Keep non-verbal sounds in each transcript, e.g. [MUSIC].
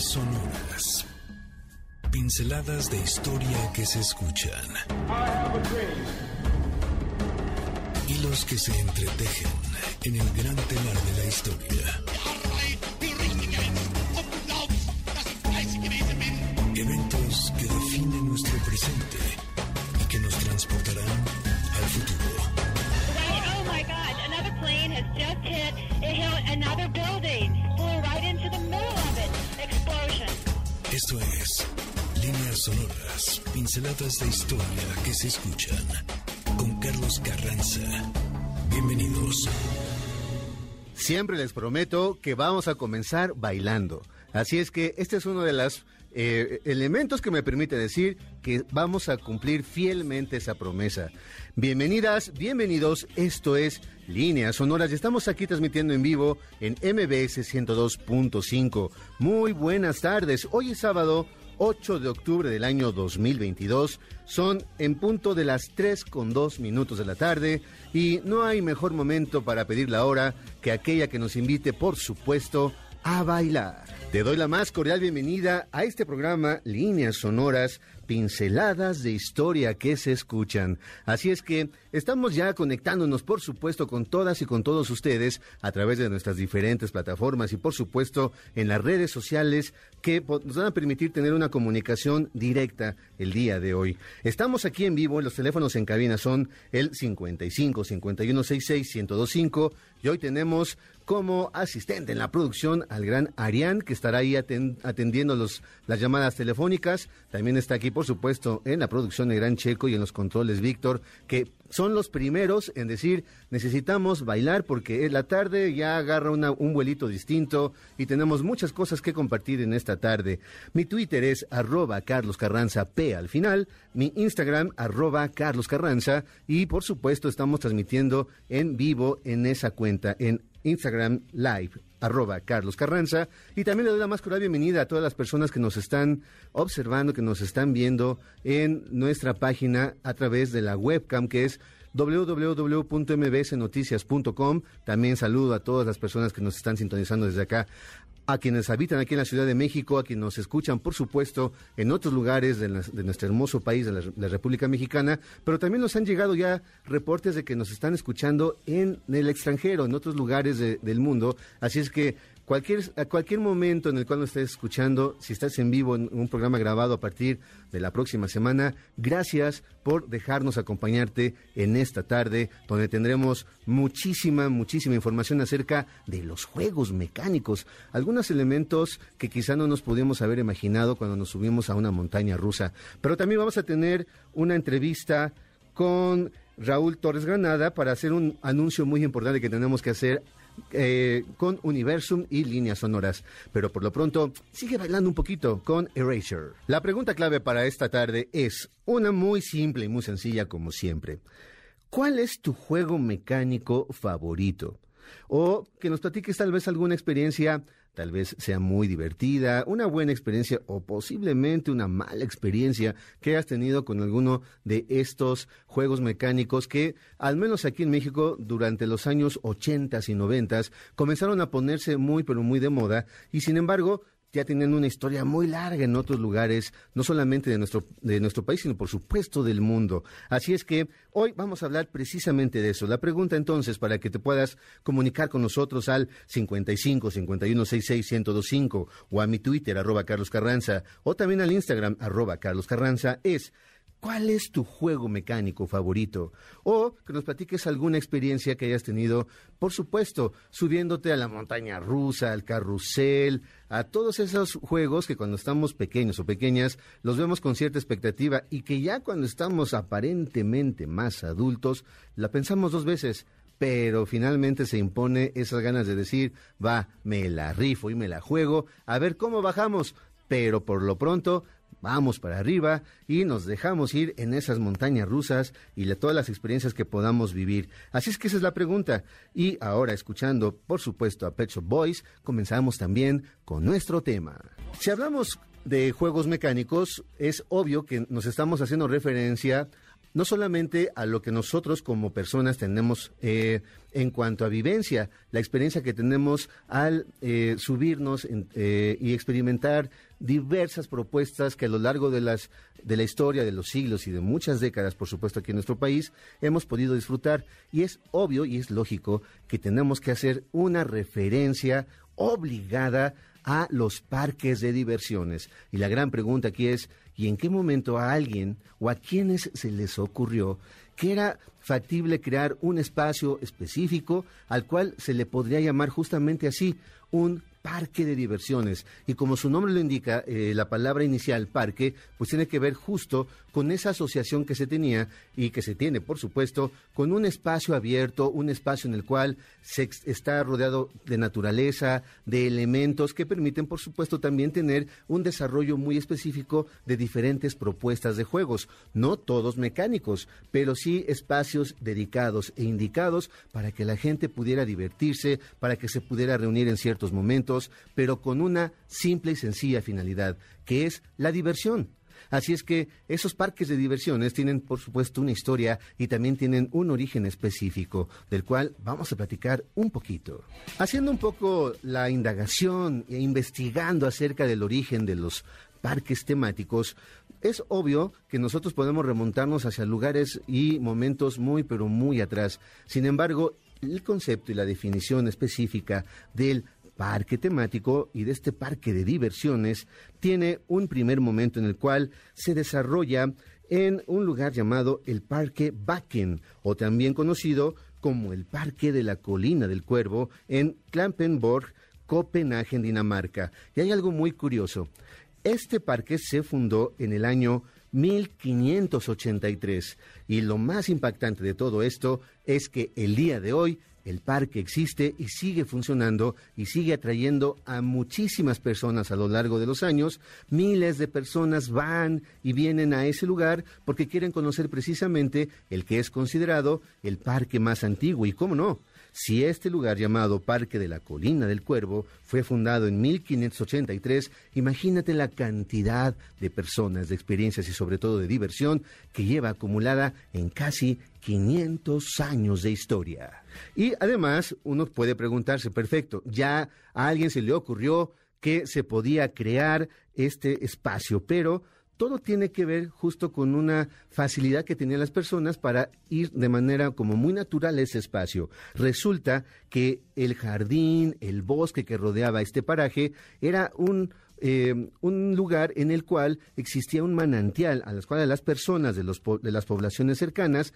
Sonoras. Pinceladas de historia que se escuchan. Hilos que se entretejen en el gran telar de la historia. Eventos que definen nuestro presente sonoras, pinceladas de historia que se escuchan. Con Carlos Carranza. Bienvenidos. Siempre les prometo que vamos a comenzar bailando. Así es que este es uno de los eh, elementos que me permite decir que vamos a cumplir fielmente esa promesa. Bienvenidas, bienvenidos, esto es Líneas Sonoras estamos aquí transmitiendo en vivo en MBS 102.5. Muy buenas tardes, hoy es sábado 8 de octubre del año 2022. Son en punto de las 3 con 2 minutos de la tarde y no hay mejor momento para pedir la hora que aquella que nos invite, por supuesto, a bailar. Te doy la más cordial bienvenida a este programa Líneas Sonoras, pinceladas de historia que se escuchan. Así es que estamos ya conectándonos, por supuesto, con todas y con todos ustedes a través de nuestras diferentes plataformas y, por supuesto, en las redes sociales que nos van a permitir tener una comunicación directa el día de hoy. Estamos aquí en vivo, los teléfonos en cabina son el 55 5166 1025 y hoy tenemos como asistente en la producción al gran Arián, que estará ahí aten- atendiendo los, las llamadas telefónicas. También está aquí, por supuesto, en la producción el gran Checo y en los controles Víctor, que son los primeros en decir, necesitamos bailar porque la tarde ya agarra una- un vuelito distinto y tenemos muchas cosas que compartir en esta tarde. Mi Twitter es arroba Carlos Carranza P al final, mi Instagram arroba Carlos Carranza y por supuesto estamos transmitiendo en vivo en esa cuenta, en Instagram Live, arroba Carlos Carranza. Y también le doy la más cordial bienvenida a todas las personas que nos están observando, que nos están viendo en nuestra página a través de la webcam que es www.mbsnoticias.com. También saludo a todas las personas que nos están sintonizando desde acá a quienes habitan aquí en la Ciudad de México, a quienes nos escuchan, por supuesto, en otros lugares de, nuestro hermoso país, de la, la República Mexicana, pero también nos han llegado ya reportes de que nos están escuchando en el extranjero, en otros lugares de- del mundo. Así es que cualquier, a cualquier momento en el cual nos estés escuchando, si estás en vivo en un programa grabado a partir de la próxima semana, gracias por dejarnos acompañarte en esta tarde, donde tendremos muchísima, muchísima información acerca de los juegos mecánicos, algunos elementos que quizá no nos pudimos haber imaginado cuando nos subimos a una montaña rusa. Pero también vamos a tener una entrevista con Raúl Torres Granada para hacer un anuncio muy importante que tenemos que hacer eh, con Universum y líneas sonoras. Pero por lo pronto, sigue bailando un poquito con Erasure. La pregunta clave para esta tarde es una muy simple y muy sencilla como siempre. ¿Cuál es tu juego mecánico favorito? O que nos platiques tal vez alguna experiencia, tal vez sea muy divertida, una buena experiencia o posiblemente una mala experiencia que hayas tenido con alguno de estos juegos mecánicos que, al menos aquí en México, durante los años 80 y 90 comenzaron a ponerse muy pero muy de moda y sin embargo ya tienen una historia muy larga en otros lugares, no solamente de nuestro, de nuestro país, sino por supuesto del mundo. Así es que hoy vamos a hablar precisamente de eso. La pregunta entonces, para que te puedas comunicar con nosotros al 55 51 66 1025 o a mi Twitter, arroba Carlos Carranza, o también al Instagram, arroba Carlos Carranza, es ¿Cuál es tu juego mecánico favorito? O que nos platiques alguna experiencia que hayas tenido, por supuesto, subiéndote a la montaña rusa, al carrusel, a todos esos juegos que cuando estamos pequeños o pequeñas los vemos con cierta expectativa y que ya cuando estamos aparentemente más adultos la pensamos dos veces. Pero finalmente se impone esas ganas de decir, va, me la rifo y me la juego, a ver cómo bajamos. Pero por lo pronto, vamos para arriba y nos dejamos ir en esas montañas rusas y de todas las experiencias que podamos vivir. Así es que esa es la pregunta. Y ahora, escuchando, por supuesto, a Pet Shop Boys, comenzamos también con nuestro tema. Si hablamos de juegos mecánicos, es obvio que nos estamos haciendo referencia no solamente a lo que nosotros como personas tenemos eh, en cuanto a vivencia, la experiencia que tenemos al eh, subirnos eh, y experimentar diversas propuestas que a lo largo de las de la historia de los siglos y de muchas décadas, por supuesto, aquí en nuestro país, hemos podido disfrutar. Y es obvio y es lógico que tenemos que hacer una referencia obligada a los parques de diversiones. Y la gran pregunta aquí es, ¿y en qué momento a alguien o a quienes se les ocurrió que era factible crear un espacio específico al cual se le podría llamar justamente así, un parque de diversiones. Y como su nombre lo indica, eh, la palabra inicial, parque, pues tiene que ver justo con esa asociación que se tenía y que se tiene, por supuesto, con un espacio abierto, un espacio en el cual se está rodeado de naturaleza, de elementos que permiten, por supuesto, también tener un desarrollo muy específico de diferentes propuestas de juegos, no todos mecánicos, pero sí espacios dedicados e indicados para que la gente pudiera divertirse, para que se pudiera reunir en ciertos momentos, pero con una simple y sencilla finalidad, que es la diversión. Así es que esos parques de diversiones tienen, por supuesto, una historia y también tienen un origen específico, del cual vamos a platicar un poquito. Haciendo un poco la indagación e investigando acerca del origen de los parques temáticos, es obvio que nosotros podemos remontarnos hacia lugares y momentos muy, pero muy atrás. Sin embargo, el concepto y la definición específica del parque temático y de este parque de diversiones tiene un primer momento en el cual se desarrolla en un lugar llamado el Parque Bakken, o también conocido como el Parque de la Colina del Cuervo, en Klampenborg, Copenhague, Dinamarca. Y hay algo muy curioso. Este parque se fundó en el año 1583 y lo más impactante de todo esto es que el día de hoy el parque existe y sigue funcionando y sigue atrayendo a muchísimas personas a lo largo de los años. Miles de personas van y vienen a ese lugar porque quieren conocer precisamente el que es considerado el parque más antiguo y, cómo no, si este lugar llamado Parque de la Colina del Cuervo fue fundado en 1583, imagínate la cantidad de personas, de experiencias y sobre todo de diversión que lleva acumulada en casi 500 años de historia. Y además uno puede preguntarse, perfecto, ya a alguien se le ocurrió que se podía crear este espacio, pero todo tiene que ver justo con una facilidad que tenían las personas para ir de manera como muy natural a ese espacio. Resulta que el jardín, el bosque que rodeaba este paraje era un eh, un lugar en el cual existía un manantial a las cuales las personas de, los, de las poblaciones cercanas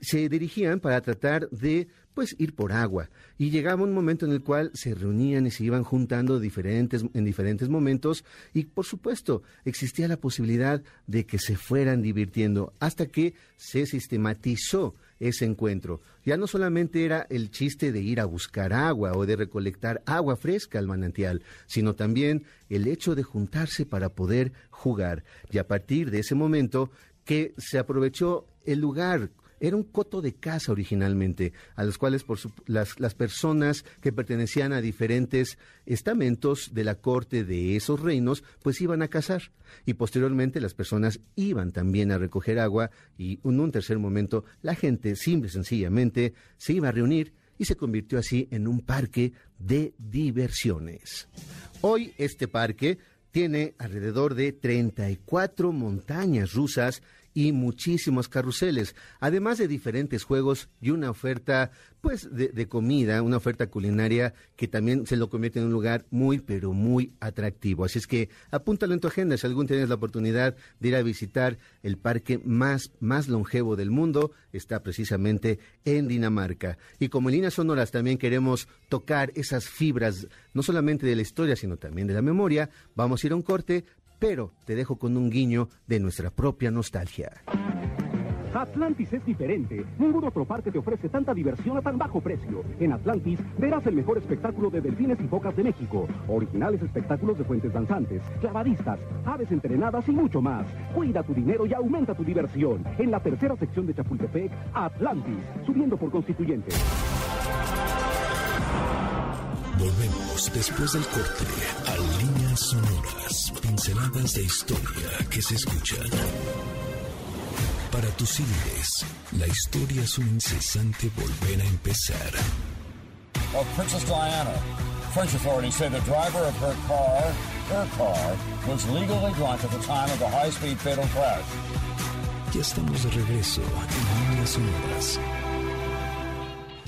se dirigían para tratar de pues ir por agua. Y llegaba un momento en el cual se reunían y se iban juntando diferentes en diferentes momentos. Y por supuesto existía la posibilidad de que se fueran divirtiendo hasta que se sistematizó ese encuentro. Ya no solamente era el chiste de ir a buscar agua o de recolectar agua fresca al manantial, sino también el hecho de juntarse para poder jugar. Y a partir de ese momento que se aprovechó el lugar era un coto de caza originalmente, a los cuales las, las personas que pertenecían a diferentes estamentos de la corte de esos reinos, pues iban a cazar. Y posteriormente las personas iban también a recoger agua y en un tercer momento la gente simple y sencillamente se iba a reunir y se convirtió así en un parque de diversiones. Hoy este parque tiene alrededor de 34 montañas rusas y muchísimos carruseles, además de diferentes juegos y una oferta pues de, comida, una oferta culinaria que también se lo convierte en un lugar muy pero muy atractivo. Así es que apúntalo en tu agenda si algún tienes la oportunidad de ir a visitar el parque más, más longevo del mundo, está precisamente en Dinamarca. Y como en Líneas Sonoras también queremos tocar esas fibras, no solamente de la historia, sino también de la memoria, vamos a ir a un corte, pero te dejo con un guiño de nuestra propia nostalgia. Atlantis es diferente. Ningún otro parque te ofrece tanta diversión a tan bajo precio. En Atlantis verás el mejor espectáculo de delfines y focas de México. Originales espectáculos de fuentes danzantes, clavadistas, aves entrenadas y mucho más. Cuida tu dinero y aumenta tu diversión. En la tercera sección de Chapultepec, Atlantis, subiendo por constituyente. Volvemos después del corte a líneas sonoras, pinceladas de historia que se escuchan. Para tus civiles, la historia es un incesante volver a empezar. Of Princess Diana. French authorities say the driver of her car, her car, was legally drunk at the time of the high-speed fatal crash. Ya estamos de regreso en Líneas Sonoras.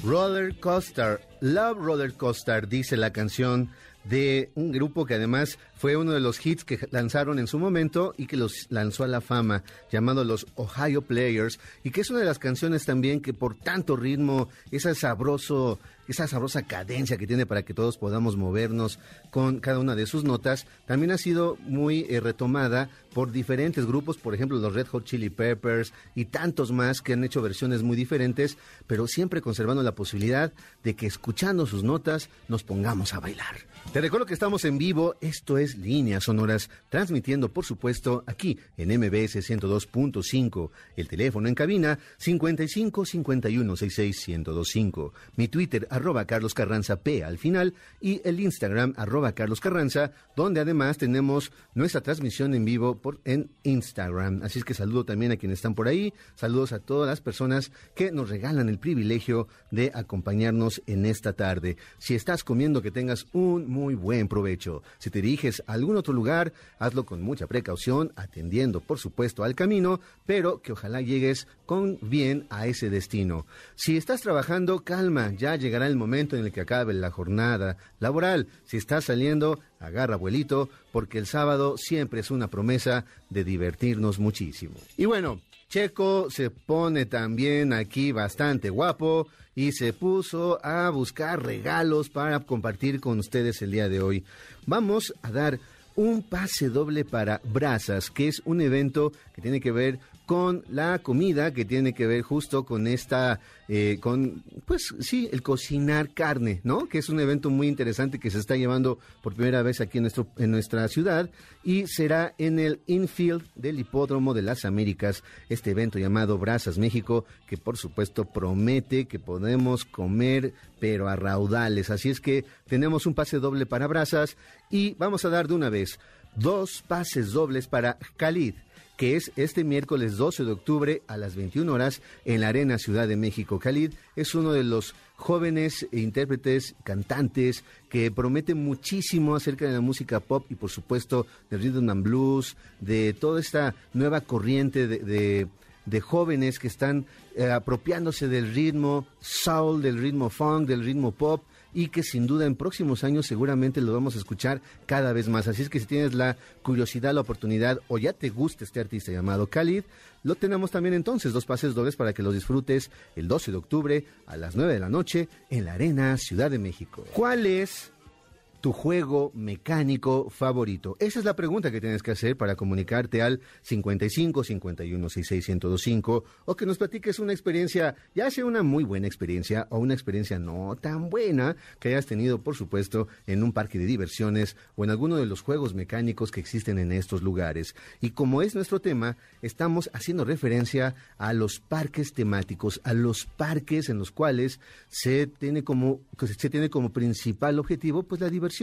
Roller Coaster, Love Roller Coaster, dice la canción de un grupo que además fue uno de los hits que lanzaron en su momento y que los lanzó a la fama, llamado los Ohio Players, y que es una de las canciones también que por tanto ritmo, esa sabroso, esa sabrosa cadencia que tiene para que todos podamos movernos con cada una de sus notas, también ha sido muy eh, retomada por diferentes grupos, por ejemplo los Red Hot Chili Peppers y tantos más que han hecho versiones muy diferentes, pero siempre conservando la posibilidad de que escuchando sus notas nos pongamos a bailar. Te recuerdo que estamos en vivo, esto es Líneas Sonoras, transmitiendo por supuesto aquí en MBS 102.5, el teléfono en cabina 55 51 66 1025, mi Twitter arroba Carlos Carranza P al final y el Instagram arroba Carlos Carranza, donde además tenemos nuestra transmisión en vivo por, en Instagram. Así es que saludo también a quienes están por ahí, saludos a todas las personas que nos regalan el privilegio de acompañarnos en esta tarde. Si estás comiendo, que tengas un muy buen provecho. Si te diriges a algún otro lugar, hazlo con mucha precaución, atendiendo por supuesto al camino, pero que ojalá llegues con bien a ese destino. Si estás trabajando, calma, ya llegará el momento en el que acabe la jornada laboral. Si estás saliendo, agarra abuelito, porque el sábado siempre es una promesa de divertirnos muchísimo. Y bueno, Checo se pone también aquí bastante guapo y se puso a buscar regalos para compartir con ustedes el día de hoy. Vamos a dar un pase doble para Brasas, que es un evento que tiene que ver con la comida, que tiene que ver justo con esta, eh, con, pues sí, el cocinar carne, ¿no? Que es un evento muy interesante que se está llevando por primera vez aquí en, nuestro, en nuestra ciudad y será en el infield del Hipódromo de las Américas, este evento llamado Brasas México, que por supuesto promete que podemos comer, pero a raudales. Así es que tenemos un pase doble para Brasas y vamos a dar de una vez dos pases dobles para Khalid que es este miércoles 12 de octubre a las 21 horas en la Arena Ciudad de México. Khalid es uno de los jóvenes intérpretes, cantantes, que promete muchísimo acerca de la música pop y por supuesto del rhythm and blues, de toda esta nueva corriente de, de, jóvenes que están eh, apropiándose del ritmo soul, del ritmo funk, del ritmo pop y que sin duda en próximos años seguramente lo vamos a escuchar cada vez más. Así es que si tienes la curiosidad, la oportunidad o ya te gusta este artista llamado Khalid, lo tenemos también entonces, dos pases dobles para que los disfrutes el 12 de octubre a las 9 de la noche en la Arena Ciudad de México. ¿Cuál es tu juego mecánico favorito? Esa es la pregunta que tienes que hacer para comunicarte al 55 51 66 1025 o que nos platiques una experiencia, ya sea una muy buena experiencia o una experiencia no tan buena que hayas tenido, por supuesto, en un parque de diversiones o en alguno de los juegos mecánicos que existen en estos lugares. Y como es nuestro tema, estamos haciendo referencia a los parques temáticos, a los parques en los cuales se tiene como, se tiene como principal objetivo pues la diversión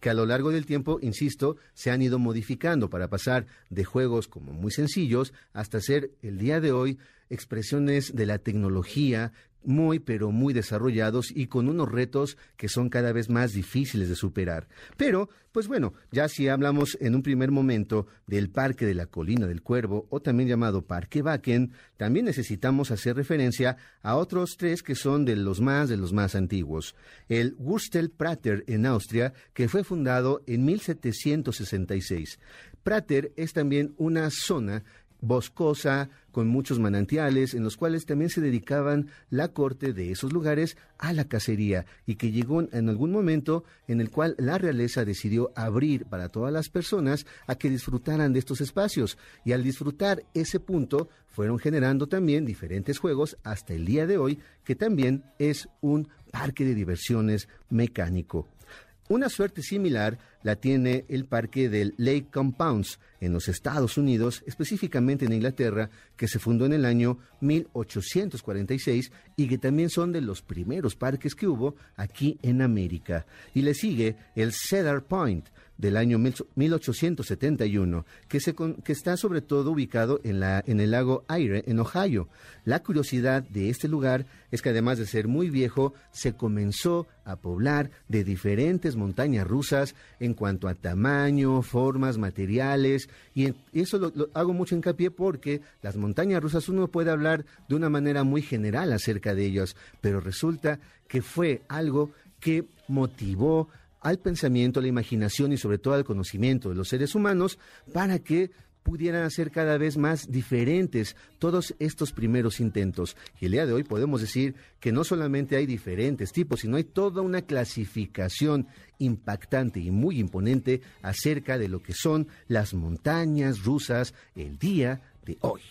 que a lo largo del tiempo, insisto, se han ido modificando para pasar de juegos como muy sencillos hasta ser el día de hoy expresiones de la tecnología muy pero muy desarrollados y con unos retos que son cada vez más difíciles de superar. Pero, pues bueno, ya si hablamos en un primer momento del Parque de la Colina del Cuervo o también llamado Parque Wacken, también necesitamos hacer referencia a otros tres que son de los más de los más antiguos. El Wurstel-Prater en Austria, que fue fundado en 1766. Prater es también una zona boscosa, con muchos manantiales, en los cuales también se dedicaban la corte de esos lugares a la cacería, y que llegó en algún momento en el cual la realeza decidió abrir para todas las personas a que disfrutaran de estos espacios, y al disfrutar ese punto fueron generando también diferentes juegos hasta el día de hoy, que también es un parque de diversiones mecánico. Una suerte similar la tiene el parque del Lake Compounds en los Estados Unidos, específicamente en Inglaterra, que se fundó en el año 1846 y que también son de los primeros parques que hubo aquí en América. Y le sigue el Cedar Point, del año 1871, que, se que está sobre todo ubicado en, la, en el lago Aire, en Ohio. La curiosidad de este lugar es que además de ser muy viejo, se comenzó a poblar de diferentes montañas rusas en cuanto a tamaño, formas, materiales, y, eso lo, hago mucho hincapié porque las montañas rusas uno puede hablar de una manera muy general acerca de ellas, pero resulta que fue algo que motivó al pensamiento, a la imaginación y sobre todo al conocimiento de los seres humanos para que pudieran ser cada vez más diferentes todos estos primeros intentos. Y el día de hoy podemos decir que no solamente hay diferentes tipos, sino hay toda una clasificación impactante y muy imponente acerca de lo que son las montañas rusas el día de hoy.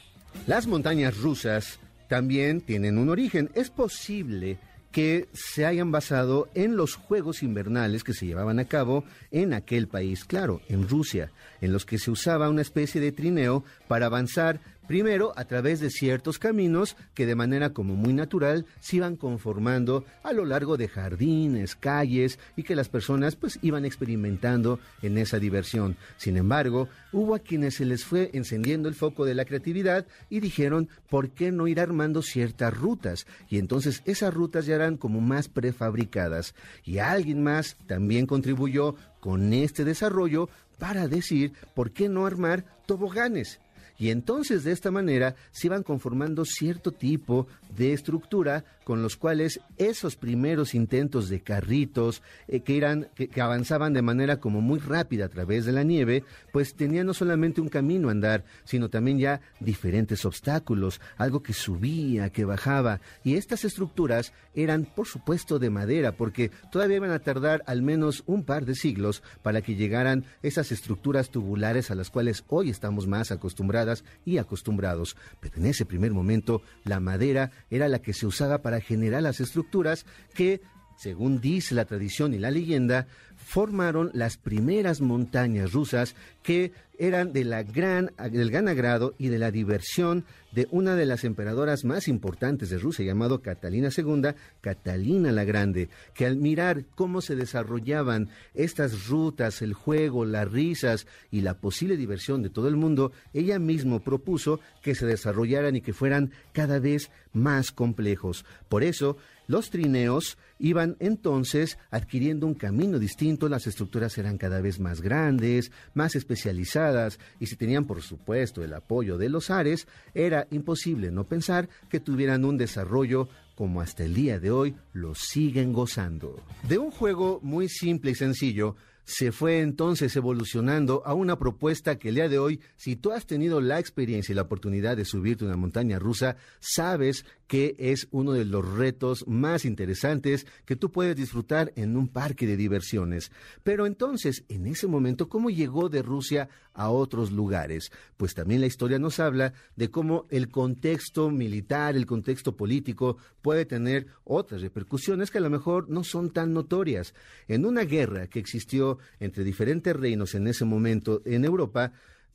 Las montañas rusas también tienen un origen. Es posible que se hayan basado en los Juegos Invernales que se llevaban a cabo en aquel país, claro, en Rusia, en los que se usaba una especie de trineo para avanzar Primero, a través de ciertos caminos que de manera como muy natural se iban conformando a lo largo de jardines, calles y que las personas pues iban experimentando en esa diversión. Sin embargo, hubo a quienes se les fue encendiendo el foco de la creatividad y dijeron, ¿por qué no ir armando ciertas rutas? Y entonces esas rutas ya eran como más prefabricadas. Y alguien más también contribuyó con este desarrollo para decir, ¿por qué no armar toboganes? Y entonces de esta manera se iban conformando cierto tipo de estructura con los cuales esos primeros intentos de carritos eh, que eran que, avanzaban de manera como muy rápida a través de la nieve, pues tenían no solamente un camino a andar, sino también ya diferentes obstáculos, algo que subía, que bajaba, y estas estructuras eran por supuesto de madera, porque todavía iban a tardar al menos un par de siglos para que llegaran esas estructuras tubulares a las cuales hoy estamos más y acostumbrados. Pero en ese primer momento la madera era la que se usaba para generar las estructuras que, según dice la tradición y la leyenda, formaron las primeras montañas rusas que eran de la gran, del gran agrado y de la diversión de una de las emperadoras más importantes de Rusia, llamado Catalina II, Catalina la Grande, que al mirar cómo se desarrollaban estas rutas, el juego, las risas y la posible diversión de todo el mundo, ella misma propuso que se desarrollaran y que fueran cada vez más complejos. Por eso, los trineos iban entonces adquiriendo un camino distinto, las estructuras eran cada vez más grandes, más especializadas, y si tenían por supuesto el apoyo de los ares, era imposible no pensar que tuvieran un desarrollo como hasta el día de hoy lo siguen gozando. De un juego muy simple y sencillo, se fue entonces evolucionando a una propuesta que el día de hoy, si tú has tenido la experiencia y la oportunidad de subirte una montaña rusa, sabes que es uno de los retos más interesantes que tú puedes disfrutar en un parque de diversiones. Pero entonces, en ese momento, ¿cómo llegó de Rusia a otros lugares? Pues también la historia nos habla de cómo el contexto militar, el contexto político puede tener otras repercusiones que a lo mejor no son tan notorias. En una guerra que existió entre diferentes reinos en ese momento en Europa,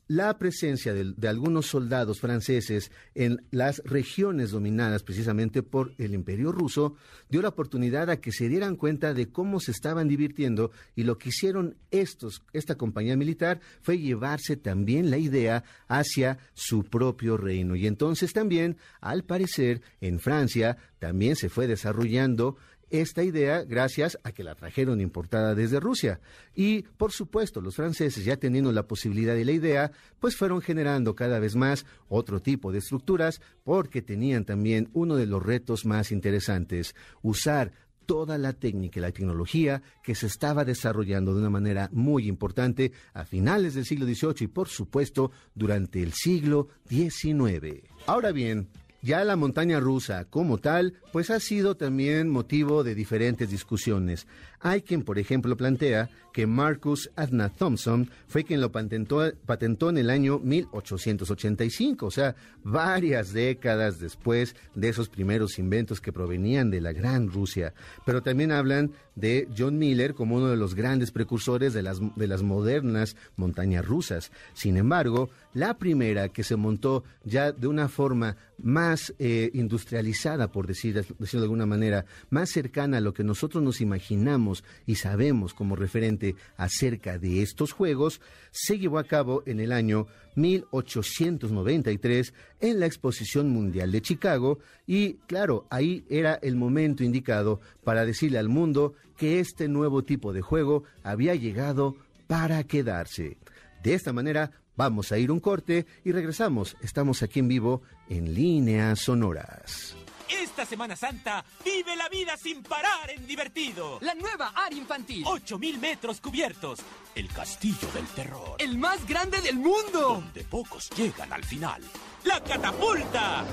la presencia de, algunos soldados franceses en las regiones dominadas precisamente por el imperio ruso dio la oportunidad a que se dieran cuenta de cómo se estaban divirtiendo y lo que hicieron estos, esta compañía militar fue llevarse también la idea hacia su propio reino. Y entonces también, al parecer, en Francia también se fue desarrollando esta idea gracias a que la trajeron importada desde Rusia. Y, por supuesto, los franceses, ya teniendo la posibilidad y la idea, pues fueron generando cada vez más otro tipo de estructuras porque tenían también uno de los retos más interesantes, usar toda la técnica y la tecnología que se estaba desarrollando de una manera muy importante a finales del siglo XVIII y, por supuesto, durante el siglo XIX. Ahora bien, ya la montaña rusa como tal, pues ha sido también motivo de diferentes discusiones. Hay quien, por ejemplo, plantea que Marcus Adna Thompson fue quien lo patentó, en el año 1885, o sea, varias décadas después de esos primeros inventos que provenían de la Gran Rusia. Pero también hablan de John Miller como uno de los grandes precursores de las, de las modernas montañas rusas. Sin embargo, la primera que se montó ya de una forma más eh, industrializada, por decir, decirlo de alguna manera, más cercana a lo que nosotros nos imaginamos y sabemos como referente acerca de estos juegos, se llevó a cabo en el año 1893 en la Exposición Mundial de Chicago y claro, ahí era el momento indicado para decirle al mundo que este nuevo tipo de juego había llegado para quedarse. De esta manera vamos a ir un corte y regresamos. Estamos aquí en vivo en líneas sonoras. Esta Semana Santa vive la vida sin parar en divertido. La nueva área infantil. 8000 metros cubiertos. El castillo del terror. El más grande del mundo. Donde pocos llegan al final. La catapulta.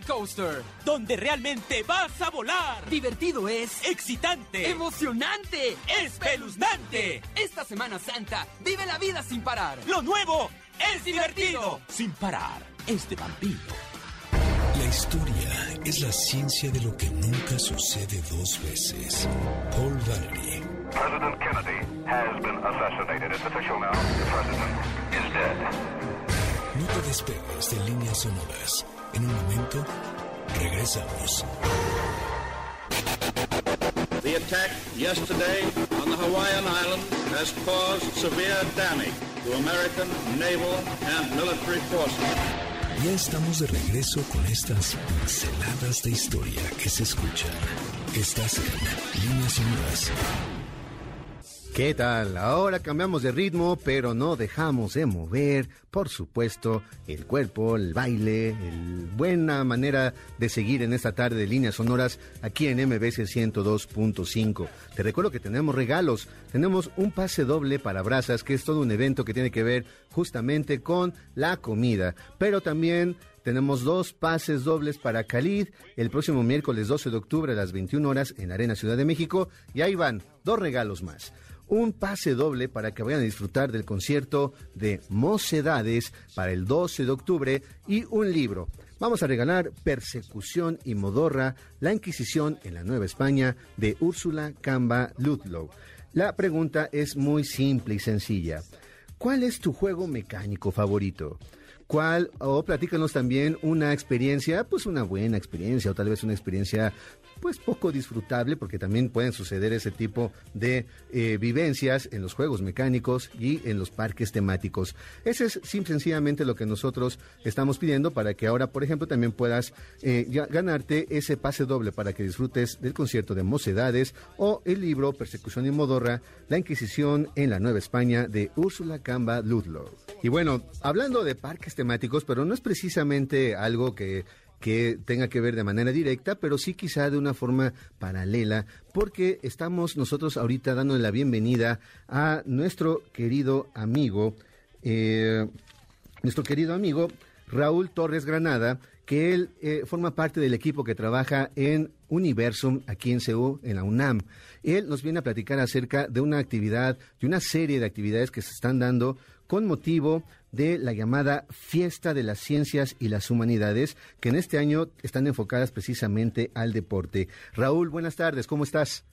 Coaster. Donde realmente vas a volar. Divertido es. Excitante. Emocionante. Espeluznante. Esta Semana Santa vive la vida sin parar. Lo nuevo es divertido. Sin parar. Es de vampiro. La historia es la ciencia de lo que nunca sucede dos veces. Paul Valery. President Kennedy has been assassinated. It's official now. The president is dead. No te despegues de líneas sonoras. En un momento, regresamos. The attack yesterday on the Hawaiian Islands has caused severe damage to American naval and military forces. Ya estamos de regreso con estas pinceladas de historia que se escuchan. Estás en Líneas Sonoras. ¿Qué tal? Ahora cambiamos de ritmo, pero no dejamos de mover, por supuesto, el cuerpo, el baile, el buena manera de seguir en esta tarde de líneas sonoras aquí en MBC 102.5. Te recuerdo que tenemos regalos, tenemos un pase doble para brasas, que es todo un evento que tiene que ver justamente con la comida, pero también tenemos dos pases dobles para Khalid el próximo miércoles 12 de octubre a las 21 horas en Arena Ciudad de México. Y ahí van, dos regalos más. Un pase doble para que vayan a disfrutar del concierto de Mocedades para el 12 de octubre y un libro. Vamos a regalar Persecución y Modorra, la Inquisición en la Nueva España de Úrsula Camba Ludlow. La pregunta es muy simple y sencilla. ¿Cuál es tu juego mecánico favorito? ¿Cuál? O platícanos también una experiencia, pues una buena experiencia, o tal vez una experiencia pues poco disfrutable, porque también pueden suceder ese tipo de eh, vivencias en los juegos mecánicos y en los parques temáticos. Ese es simple, sencillamente lo que nosotros estamos pidiendo para que ahora, por ejemplo, también puedas eh, ganarte ese pase doble para que disfrutes del concierto de Mocedades o el libro Persecución y Modorra, la Inquisición en la Nueva España de Úrsula Camba Ludlow. Y bueno, hablando de parques temáticos, pero no es precisamente algo que que tenga que ver de manera directa, pero sí quizá de una forma paralela, porque estamos nosotros ahorita dándole la bienvenida a nuestro querido amigo, eh, nuestro querido amigo Raúl Torres Granada, que él eh, forma parte del equipo que trabaja en Universum aquí en CEU, en la UNAM. Él nos viene a platicar acerca de una actividad, de una serie de actividades que se están dando con motivo de la llamada Fiesta de las Ciencias y las Humanidades, que en este año están enfocadas precisamente al deporte. Raúl, buenas tardes, ¿cómo estás?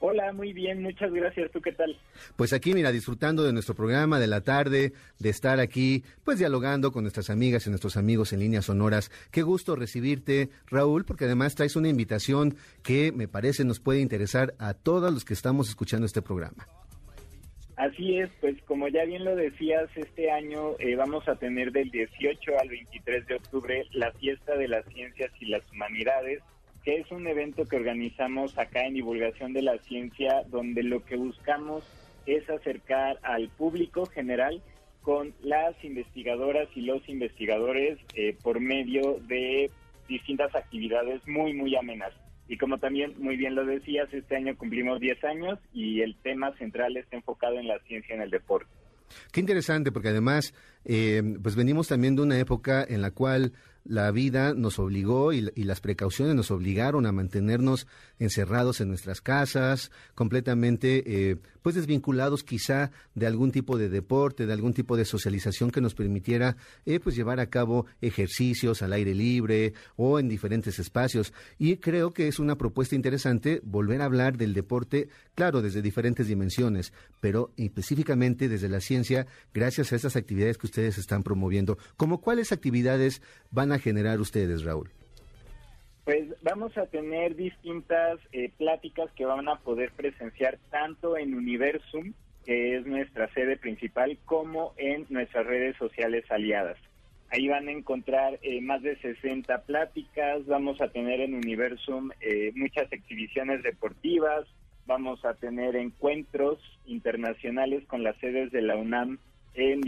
Hola, muy bien, muchas gracias. ¿Tú qué tal? Pues aquí, mira, disfrutando de nuestro programa de la tarde, de estar aquí, pues dialogando con nuestras amigas y nuestros amigos en líneas sonoras. Qué gusto recibirte, Raúl, porque además traes una invitación que me parece nos puede interesar a todos los que estamos escuchando este programa. Así es, pues como ya bien lo decías, este año eh, vamos a tener del 18 al 23 de octubre la fiesta de las ciencias y las humanidades, que es un evento que organizamos acá en Divulgación de la Ciencia, donde lo que buscamos es acercar al público general con las investigadoras y los investigadores eh, por medio de distintas actividades muy, muy amenas. Y como también muy bien lo decías, este año cumplimos 10 años y el tema central está enfocado en la ciencia en el deporte. Qué interesante, porque además, eh, pues venimos también de una época en la cual la vida nos obligó y, las precauciones nos obligaron a mantenernos encerrados en nuestras casas, completamente eh, pues desvinculados quizá de algún tipo de deporte, de algún tipo de socialización que nos permitiera eh, pues llevar a cabo ejercicios al aire libre o en diferentes espacios. Y creo que es una propuesta interesante volver a hablar del deporte, claro, desde diferentes dimensiones, pero específicamente desde la ciencia, gracias a estas actividades que ustedes están promoviendo. ¿Cómo cuáles actividades van a generar ustedes, Raúl? Pues vamos a tener distintas eh, pláticas que van a poder presenciar tanto en Universum, que es nuestra sede principal, como en nuestras redes sociales aliadas. Ahí van a encontrar eh, más de 60 pláticas, vamos a tener en Universum eh, muchas exhibiciones deportivas, vamos a tener encuentros internacionales con las sedes de la UNAM, en,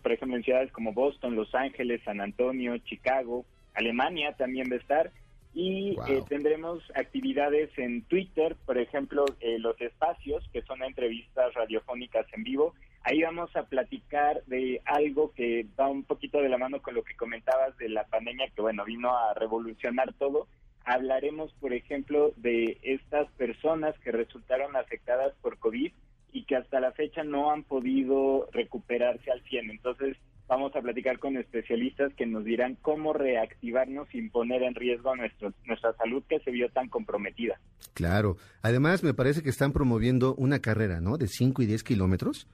por ejemplo, en ciudades como Boston, Los Ángeles, San Antonio, Chicago, Alemania también va a estar y eh, tendremos actividades en Twitter, por ejemplo, eh, los espacios, que son entrevistas radiofónicas en vivo. Ahí vamos a platicar de algo que va un poquito de la mano con lo que comentabas de la pandemia, que bueno, vino a revolucionar todo. Hablaremos, por ejemplo, de estas personas que resultaron afectadas por COVID y que hasta la fecha no han podido recuperarse al 100. Entonces, vamos a platicar con especialistas que nos dirán cómo reactivarnos sin poner en riesgo nuestro, nuestra salud que se vio tan comprometida. Claro. Además, me parece que están promoviendo una carrera, ¿no? De 5 y 10 kilómetros.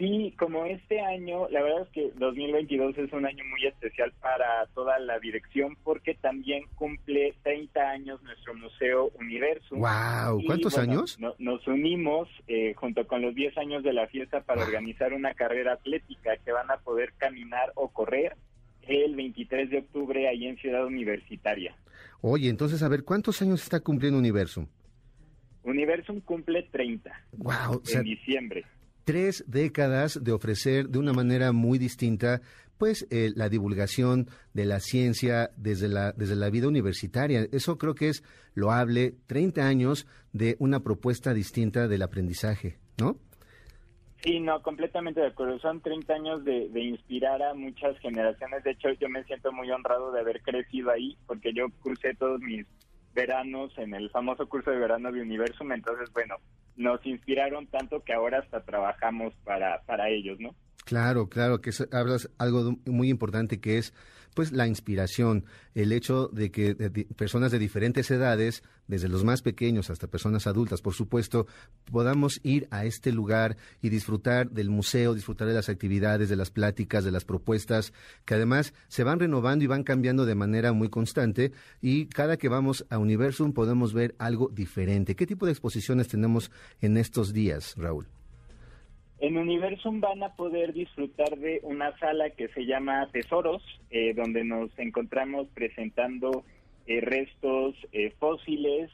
Sí, como este año, la verdad es que 2022 es un año muy especial para toda la dirección porque también cumple 30 años nuestro Museo Universo. ¡Wow! ¿Cuántos años? nos unimos eh, junto con los 10 años de la fiesta para organizar una carrera atlética que van a poder caminar o correr el 23 de octubre ahí en Ciudad Universitaria. Oye, entonces, a ver, ¿cuántos años está cumpliendo Universum? Universum cumple 30 wow, en diciembre tres décadas de ofrecer de una manera muy distinta pues eh, la divulgación de la ciencia desde la, desde la vida universitaria. Eso creo que es loable, 30 años de una propuesta distinta del aprendizaje, ¿no? Sí, no, completamente de acuerdo. Son 30 años de, de, inspirar a muchas generaciones. De hecho, yo me siento muy honrado de haber crecido ahí, porque yo crucé todos mis veranos en el famoso curso de verano de Universum. Entonces, bueno, nos inspiraron tanto que ahora hasta trabajamos para, para ellos, ¿no? Claro, claro, que hablas algo muy importante que es pues la inspiración, el hecho de que personas de diferentes edades, desde los más pequeños hasta personas adultas, por supuesto, podamos ir a este lugar y disfrutar del museo, disfrutar de las actividades, de las pláticas, de las propuestas, que además se van renovando y van cambiando de manera muy constante y cada que vamos a Universum podemos ver algo diferente. ¿Qué tipo de exposiciones tenemos en estos días, Raúl? En Universum van a poder disfrutar de una sala que se llama Tesoros, eh, donde nos encontramos presentando eh, restos eh, fósiles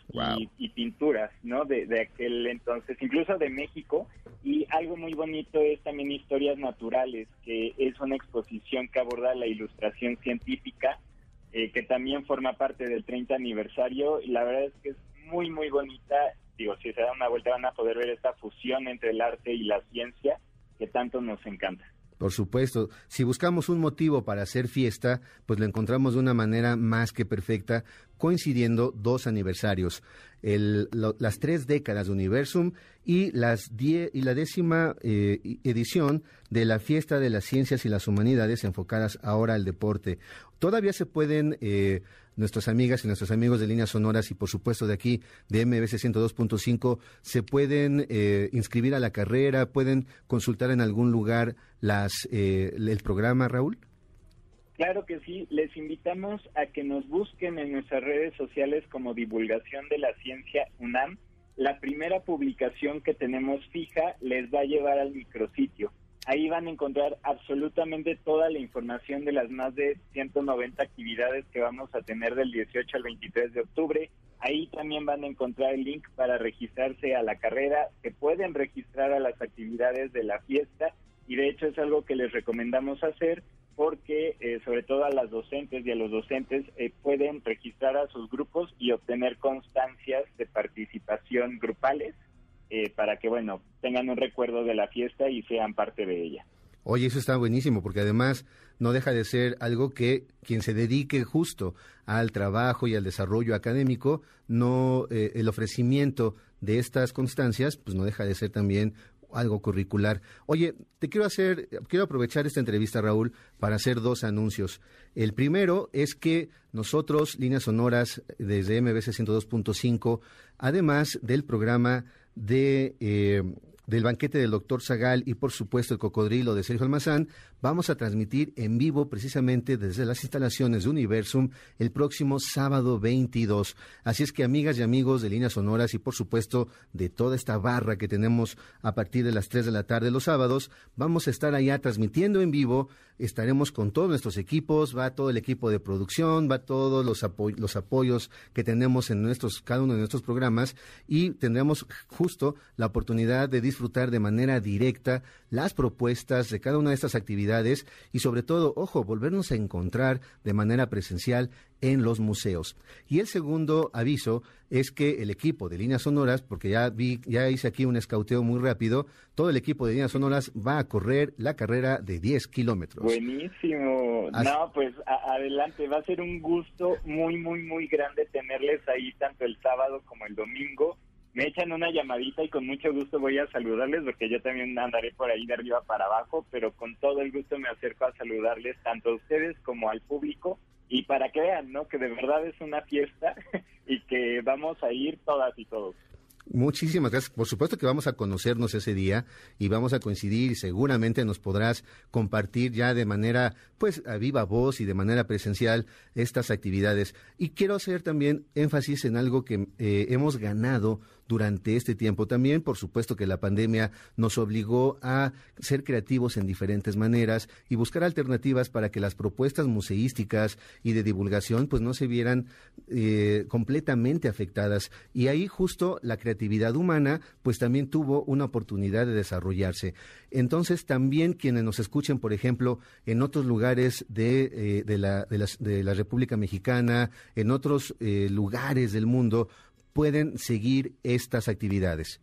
y, pinturas, ¿no? De, de, aquel entonces, incluso de México. Y algo muy bonito es también Historias Naturales, que es una exposición que aborda la ilustración científica, que también forma parte del 30 aniversario. Y la verdad es que es muy, muy bonita digo, si se da una vuelta van a poder ver esta fusión entre el arte y la ciencia que tanto nos encanta. Por supuesto, si buscamos un motivo para hacer fiesta, pues lo encontramos de una manera más que perfecta, coincidiendo dos aniversarios, el, las tres décadas de Universum y, las die, y la décima eh, edición de la Fiesta de las Ciencias y las Humanidades enfocadas ahora al deporte. Todavía se pueden eh, nuestras amigas y nuestros amigos de líneas sonoras y por supuesto de aquí de MBC 102.5 se pueden eh, inscribir a la carrera, pueden consultar en algún lugar las eh, el programa, Raúl. Claro que sí, les invitamos a que nos busquen en nuestras redes sociales como Divulgación de la Ciencia UNAM. La primera publicación que tenemos fija les va a llevar al micrositio. Ahí van a encontrar absolutamente toda la información de las más de 190 actividades que vamos a tener del 18 al 23 de octubre. Ahí también van a encontrar el link para registrarse a la carrera. Se pueden registrar a las actividades de la fiesta y de hecho es algo que les recomendamos hacer porque eh, sobre todo a las docentes y a los docentes eh, pueden registrar a sus grupos y obtener constancias de participación grupales eh, para que, bueno, tengan un recuerdo de la fiesta y sean parte de ella. Oye, eso está buenísimo porque además no deja de ser algo que quien se dedique justo al trabajo y al desarrollo académico, no eh, el ofrecimiento de estas constancias, pues no deja de ser también algo curricular. Oye, te quiero hacer, quiero aprovechar esta entrevista, Raúl, para hacer dos anuncios. El primero es que nosotros, Líneas Sonoras, desde MBC 102.5, además del programa de eh, del banquete del doctor Zagal y por supuesto el cocodrilo de Sergio Almazán, vamos a transmitir en vivo precisamente desde las instalaciones de Universum el próximo sábado 22. Así es que amigas y amigos de Líneas Sonoras y por supuesto de toda esta barra que tenemos a partir de las 3 de la tarde los sábados, vamos a estar allá transmitiendo en vivo, estaremos con todos nuestros equipos, va todo el equipo de producción, va todos los, apoyos que tenemos en nuestros, cada uno de nuestros programas y tendremos justo la oportunidad de disfrutar de manera directa las propuestas de cada una de estas actividades y sobre todo, ojo, volvernos a encontrar de manera presencial en los museos. Y el segundo aviso es que el equipo de líneas sonoras, porque ya vi, ya hice aquí un escauteo muy rápido, todo el equipo de líneas sonoras va a correr la carrera de 10 kilómetros. Buenísimo. No, pues adelante, va a ser un gusto muy, muy, muy grande tenerles ahí tanto el sábado como el domingo me echan una llamadita y con mucho gusto voy a saludarles porque yo también andaré por ahí de arriba para abajo, pero con todo el gusto me acerco a saludarles tanto a ustedes como al público y para que vean, ¿no? Que de verdad es una fiesta [LAUGHS] y que vamos a ir todas y todos. Muchísimas gracias. Por supuesto que vamos a conocernos ese día y vamos a coincidir y seguramente nos podrás compartir ya de manera, pues, a viva voz y de manera presencial estas actividades. Y quiero hacer también énfasis en algo que eh, hemos ganado durante este tiempo. También, por supuesto, que la pandemia nos obligó a ser creativos en diferentes maneras y buscar alternativas para que las propuestas museísticas y de divulgación pues no se vieran eh, completamente afectadas. Y ahí justo la creatividad humana pues también tuvo una oportunidad de desarrollarse. Entonces también quienes nos escuchen, por ejemplo, en otros lugares de, eh, la, de, la, República Mexicana, en otros eh, lugares del mundo, pueden seguir estas actividades.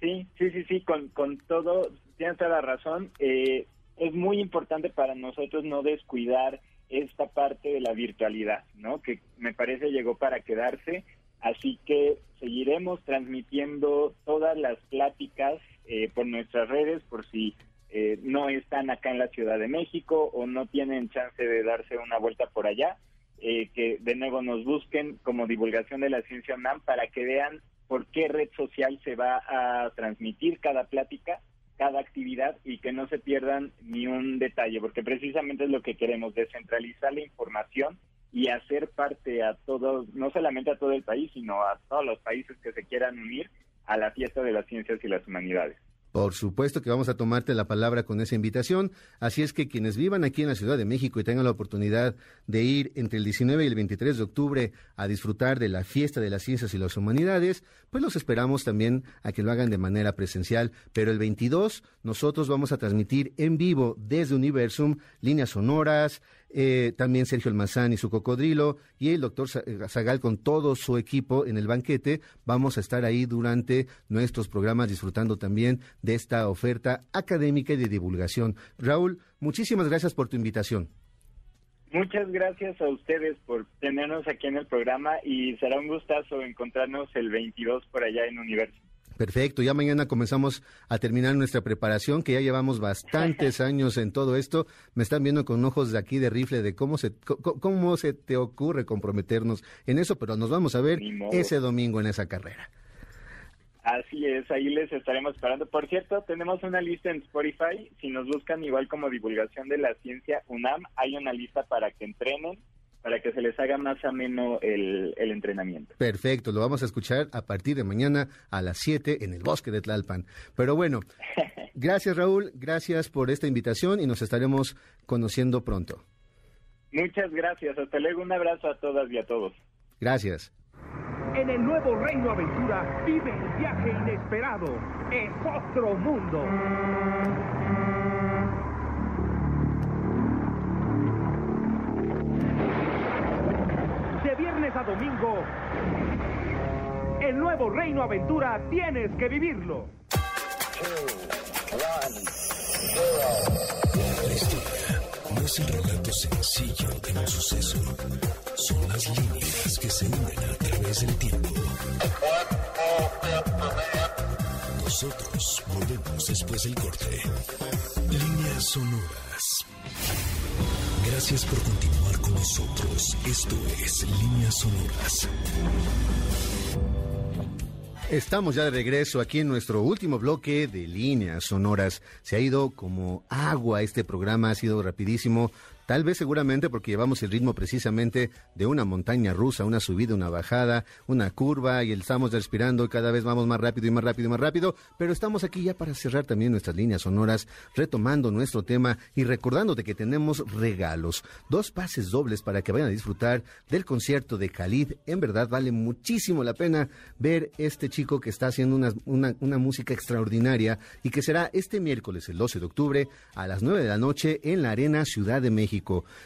Sí, sí, sí, sí, con, con todo, tienes toda la razón. Eh, es muy importante para nosotros no descuidar esta parte de la virtualidad, ¿no? Que me parece llegó para quedarse. Así que seguiremos transmitiendo todas las pláticas eh, por nuestras redes, por si eh, no están acá en la Ciudad de México o no tienen chance de darse una vuelta por allá eh, que de nuevo nos busquen como divulgación de la ciencia UNAM para que vean por qué red social se va a transmitir cada plática, cada actividad y que no se pierdan ni un detalle, porque precisamente es lo que queremos, descentralizar la información y hacer parte a todos, no solamente a todo el país, sino a todos los países que se quieran unir a la fiesta de las ciencias y las humanidades. Por supuesto que vamos a tomarte la palabra con esa invitación, así es que quienes vivan aquí en la Ciudad de México y tengan la oportunidad de ir entre el 19 y el 23 de octubre a disfrutar de la fiesta de las ciencias y las humanidades, pues los esperamos también a que lo hagan de manera presencial, pero el 22 nosotros vamos a transmitir en vivo desde Universum líneas sonoras, eh, también Sergio Almazán y su cocodrilo, y el doctor eh, Zagal con todo su equipo en el banquete. Vamos a estar ahí durante nuestros programas disfrutando también de esta oferta académica y de divulgación. Raúl, muchísimas gracias por tu invitación. Muchas gracias a ustedes por tenernos aquí en el programa y será un gustazo encontrarnos el 22 por allá en Universo. Perfecto, ya mañana comenzamos a terminar nuestra preparación, que ya llevamos bastantes [LAUGHS] años en todo esto. Me están viendo con ojos de aquí de rifle de cómo se, cómo se te ocurre comprometernos en eso, pero nos vamos a ver ese domingo en esa carrera. Así es, ahí les estaremos esperando. Por cierto, tenemos una lista en Spotify. Si nos buscan igual como divulgación de la ciencia UNAM, hay una lista para que entrenen para que se les haga más ameno el, el entrenamiento. Perfecto, lo vamos a escuchar a partir de mañana a las 7 en el bosque de Tlalpan. Pero bueno, [LAUGHS] gracias Raúl, gracias por esta invitación y nos estaremos conociendo pronto. Muchas gracias, hasta luego, un abrazo a todas y a todos. Gracias. En el nuevo Reino Aventura vive el viaje inesperado. Es otro mundo. Viernes a domingo, el nuevo Reino Aventura tienes que vivirlo. La historia no es el relato sencillo de un suceso. Son las líneas que se unen a través del tiempo. Nosotros volvemos después del corte. Líneas sonoras. Gracias por continuar con nosotros. Esto es Líneas sonoras. Estamos ya de regreso aquí en nuestro último bloque de líneas sonoras. Se ha ido como agua este programa, ha sido rapidísimo. Tal vez seguramente porque llevamos el ritmo precisamente de una montaña rusa, una subida, una bajada, una curva y estamos respirando y cada vez vamos más rápido y más rápido y más rápido, pero estamos aquí ya para cerrar también nuestras líneas sonoras, retomando nuestro tema y recordándote que tenemos regalos, dos pases dobles para que vayan a disfrutar del concierto de Khalid. En verdad vale muchísimo la pena ver este chico que está haciendo una, una, una música extraordinaria y que será este miércoles, el 12 de octubre, a las 9 de la noche en la Arena Ciudad de México.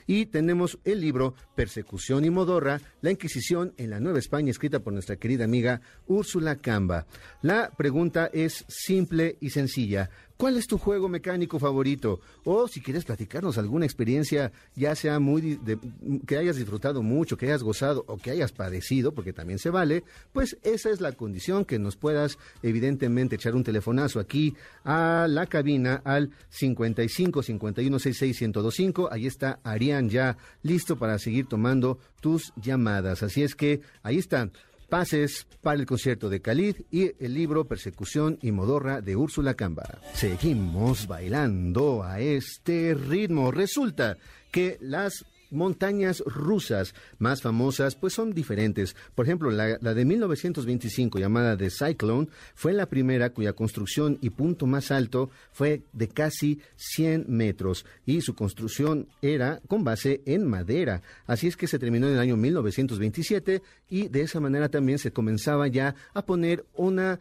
Y tenemos el libro Persecución y Modorra, la Inquisición en la Nueva España, escrita por nuestra querida amiga Úrsula Camba. La pregunta es simple y sencilla. ¿Cuál es tu juego mecánico favorito? O si quieres platicarnos alguna experiencia, ya sea muy de, que hayas disfrutado mucho, que hayas gozado o que hayas padecido, porque también se vale, pues esa es la condición que nos puedas evidentemente echar un telefonazo aquí a la cabina al 55 51 66 1025. Ahí está Arián ya listo para seguir tomando tus llamadas. Así es que ahí están pases para el concierto de Khalid y el libro Persecución y Modorra de Úrsula Camba. Seguimos bailando a este ritmo. Resulta que las montañas rusas más famosas pues son diferentes. Por ejemplo, la, la, de 1925 llamada The Cyclone fue la primera cuya construcción y punto más alto fue de casi 100 metros y su construcción era con base en madera. Así es que se terminó en el año 1927 y de esa manera también se comenzaba ya a poner una,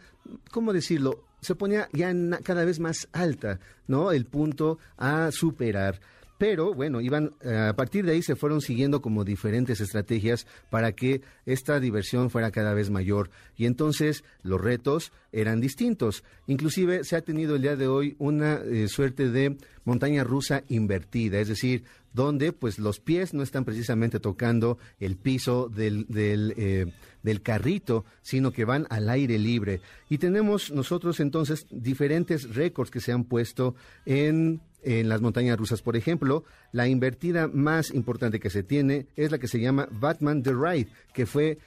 ¿cómo decirlo? Se ponía ya cada vez más alta, ¿no? El punto a superar pero bueno, iban eh, a partir de ahí se fueron siguiendo como diferentes estrategias para que esta diversión fuera cada vez mayor y entonces los retos eran distintos. Inclusive se ha tenido el día de hoy una eh, suerte de montaña rusa invertida, es decir, donde pues los pies no están precisamente tocando el piso del, del, eh, del, carrito, sino que van al aire libre. Y tenemos nosotros entonces diferentes récords que se han puesto en en las montañas rusas. Por ejemplo, la invertida más importante que se tiene es la que se llama Batman The Ride, que fue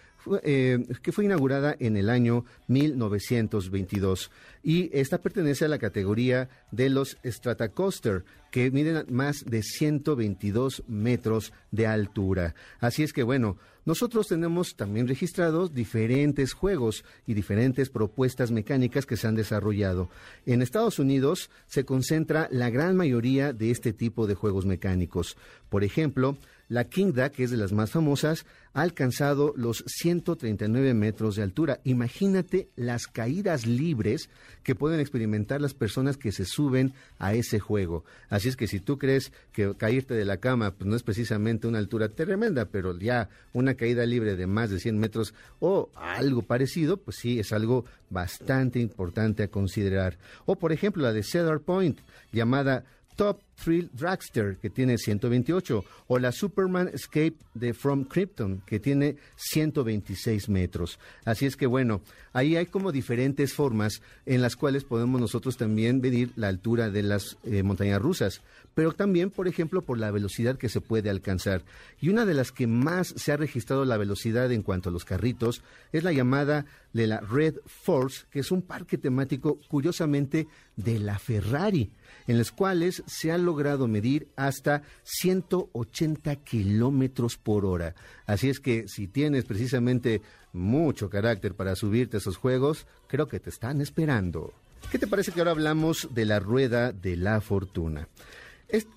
eh, que fue inaugurada en el año 1922 y esta pertenece a la categoría de los Stratacoaster que miden más de 122 metros de altura. Así es que bueno, nosotros tenemos también registrados diferentes juegos y diferentes propuestas mecánicas que se han desarrollado. En Estados Unidos se concentra la gran mayoría de este tipo de juegos mecánicos. Por ejemplo, la Kingda, que es de las más famosas, ha alcanzado los 139 metros de altura. Imagínate las caídas libres que pueden experimentar las personas que se suben a ese juego. Así es que si tú crees que caerte de la cama pues no es precisamente una altura tremenda, pero ya una caída libre de más de 100 metros o algo parecido, pues sí, es algo bastante importante a considerar. O por ejemplo la de Cedar Point, llamada Top Thrill Dragster, que tiene 128, o la Superman Escape de From Krypton, que tiene 126 metros. Así es que bueno, ahí hay como diferentes formas en las cuales podemos nosotros también medir la altura de las eh, montañas rusas, pero también, por ejemplo, por la velocidad que se puede alcanzar. Y una de las que más se ha registrado la velocidad en cuanto a los carritos es la llamada de la Red Force, que es un parque temático curiosamente de la Ferrari en los cuales se ha logrado medir hasta 180 kilómetros por hora. Así es que si tienes precisamente mucho carácter para subirte a esos juegos, creo que te están esperando. ¿Qué te parece que ahora hablamos de la rueda de la fortuna?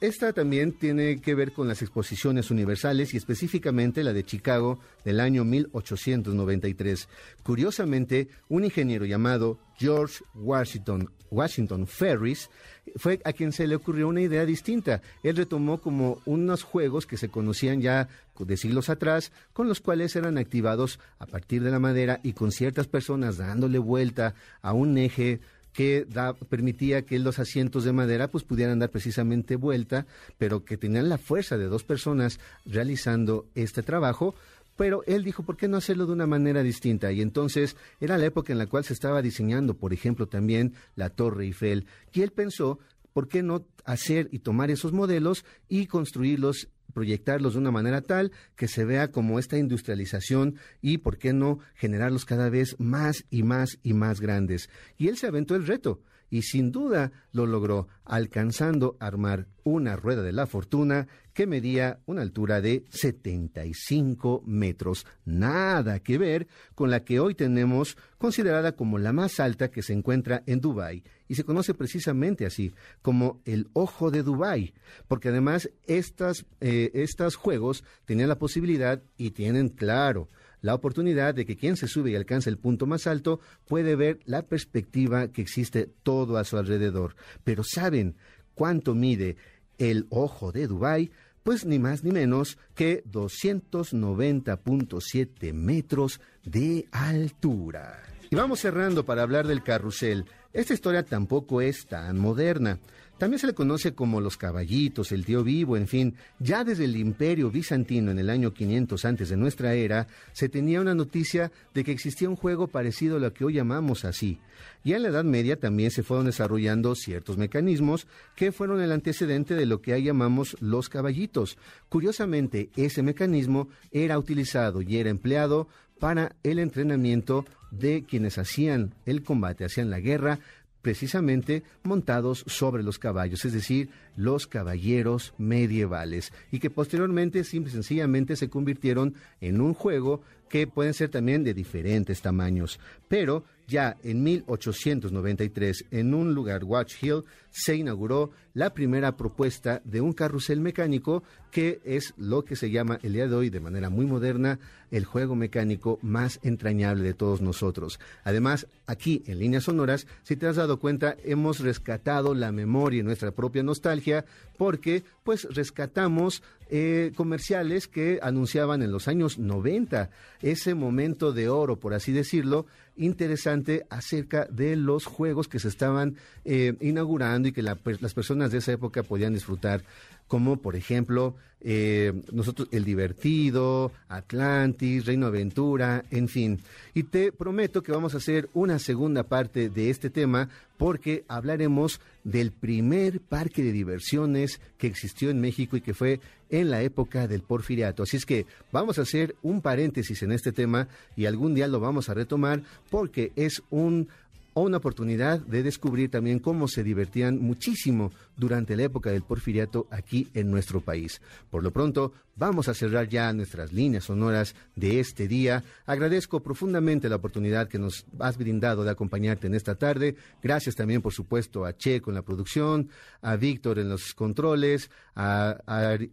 Esta también tiene que ver con las exposiciones universales y específicamente la de Chicago del año 1893. Curiosamente, un ingeniero llamado George Washington, Washington Ferris fue a quien se le ocurrió una idea distinta. Él retomó como unos juegos que se conocían ya de siglos atrás, con los cuales eran activados a partir de la madera y con ciertas personas dándole vuelta a un eje que permitía que los asientos de madera pues pudieran dar precisamente vuelta, pero que tenían la fuerza de dos personas realizando este trabajo pero él dijo, ¿por qué no hacerlo de una manera distinta? Y entonces era la época en la cual se estaba diseñando, por ejemplo, también la Torre Eiffel. Y él pensó, ¿por qué no hacer y tomar esos modelos y construirlos proyectarlos de una manera tal que se vea como esta industrialización y, ¿por qué no?, generarlos cada vez más y más y más grandes. Y él se aventó el reto y sin duda lo logró, alcanzando a armar una rueda de la fortuna que medía una altura de 75 metros. Nada que ver con la que hoy tenemos, considerada como la más alta que se encuentra en Dubái. Y se conoce precisamente así, como el Ojo de Dubái, porque además estas, eh, estos juegos tenían la posibilidad y tienen claro la oportunidad de que quien se sube y alcanza el punto más alto puede ver la perspectiva que existe todo a su alrededor. Pero ¿saben cuánto mide el ojo de Dubái? Pues ni más ni menos que 290.7 metros de altura. Y vamos cerrando para hablar del carrusel. Esta historia tampoco es tan moderna. También se le conoce como los caballitos, el tío vivo, en fin. Ya desde el imperio bizantino en el año 500 antes de nuestra era, se tenía una noticia de que existía un juego parecido a lo que hoy llamamos así. Y en la Edad Media también se fueron desarrollando ciertos mecanismos que fueron el antecedente de lo que hoy llamamos los caballitos. Curiosamente, ese mecanismo era utilizado y era empleado para el entrenamiento de quienes hacían el combate, hacían la guerra, precisamente montados sobre los caballos, es decir, los caballeros medievales, y que posteriormente simple y sencillamente se convirtieron en un juego que pueden ser también de diferentes tamaños. Pero ya en 1893, en un lugar, Watch Hill, se inauguró la primera propuesta de un carrusel mecánico que es lo que se llama el día de hoy de manera muy moderna el juego mecánico más entrañable de todos nosotros. Además, aquí en líneas sonoras, si te has dado cuenta, hemos rescatado la memoria y nuestra propia nostalgia porque pues rescatamos eh, comerciales que anunciaban en los años 90 ese momento de oro, por así decirlo, interesante acerca de los juegos que se estaban eh, inaugurando y que las personas de esa época podían disfrutar como por ejemplo eh, nosotros El Divertido, Atlantis, Reino Aventura, en fin. Y te prometo que vamos a hacer una segunda parte de este tema porque hablaremos del primer parque de diversiones que existió en México y que fue en la época del porfiriato. Así es que vamos a hacer un paréntesis en este tema y algún día lo vamos a retomar porque es un o una oportunidad de descubrir también cómo se divertían muchísimo durante la época del porfiriato aquí en nuestro país. Por lo pronto, vamos a cerrar ya nuestras líneas sonoras de este día. Agradezco profundamente la oportunidad que nos has brindado de acompañarte en esta tarde. Gracias también, por supuesto, a Che con la producción, a Víctor en los controles, a,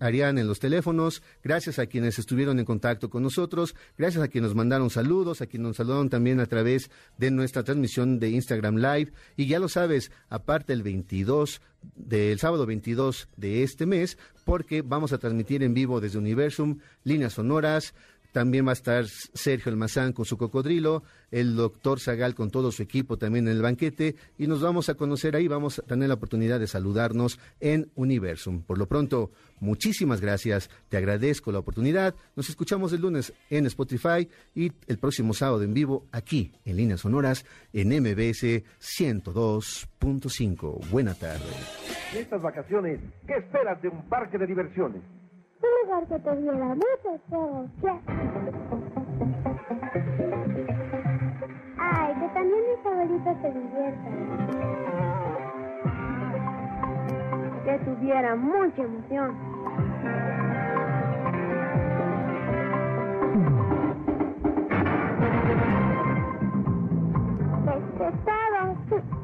Arián en los teléfonos. Gracias a quienes estuvieron en contacto con nosotros. Gracias a quienes nos mandaron saludos, a quienes nos saludaron también a través de nuestra transmisión de Instagram Live. Y ya lo sabes, aparte el 22 del sábado 22 de este mes, porque vamos a transmitir en vivo desde Universum líneas sonoras, también va a estar Sergio Almazán con su cocodrilo, el doctor Zagal con todo su equipo también en el banquete y nos vamos a conocer ahí, vamos a tener la oportunidad de saludarnos en Universum. Por lo pronto, muchísimas gracias, te agradezco la oportunidad. Nos escuchamos el lunes en Spotify y el próximo sábado en vivo aquí en Líneas Sonoras en MBS 102.5. Buena tarde. estas vacaciones, ¿qué esperas de un parque de diversiones? Que tuviera muchos juegos. Ay, que también mis abuelitos se diviertan. Que tuviera mucha emoción. Por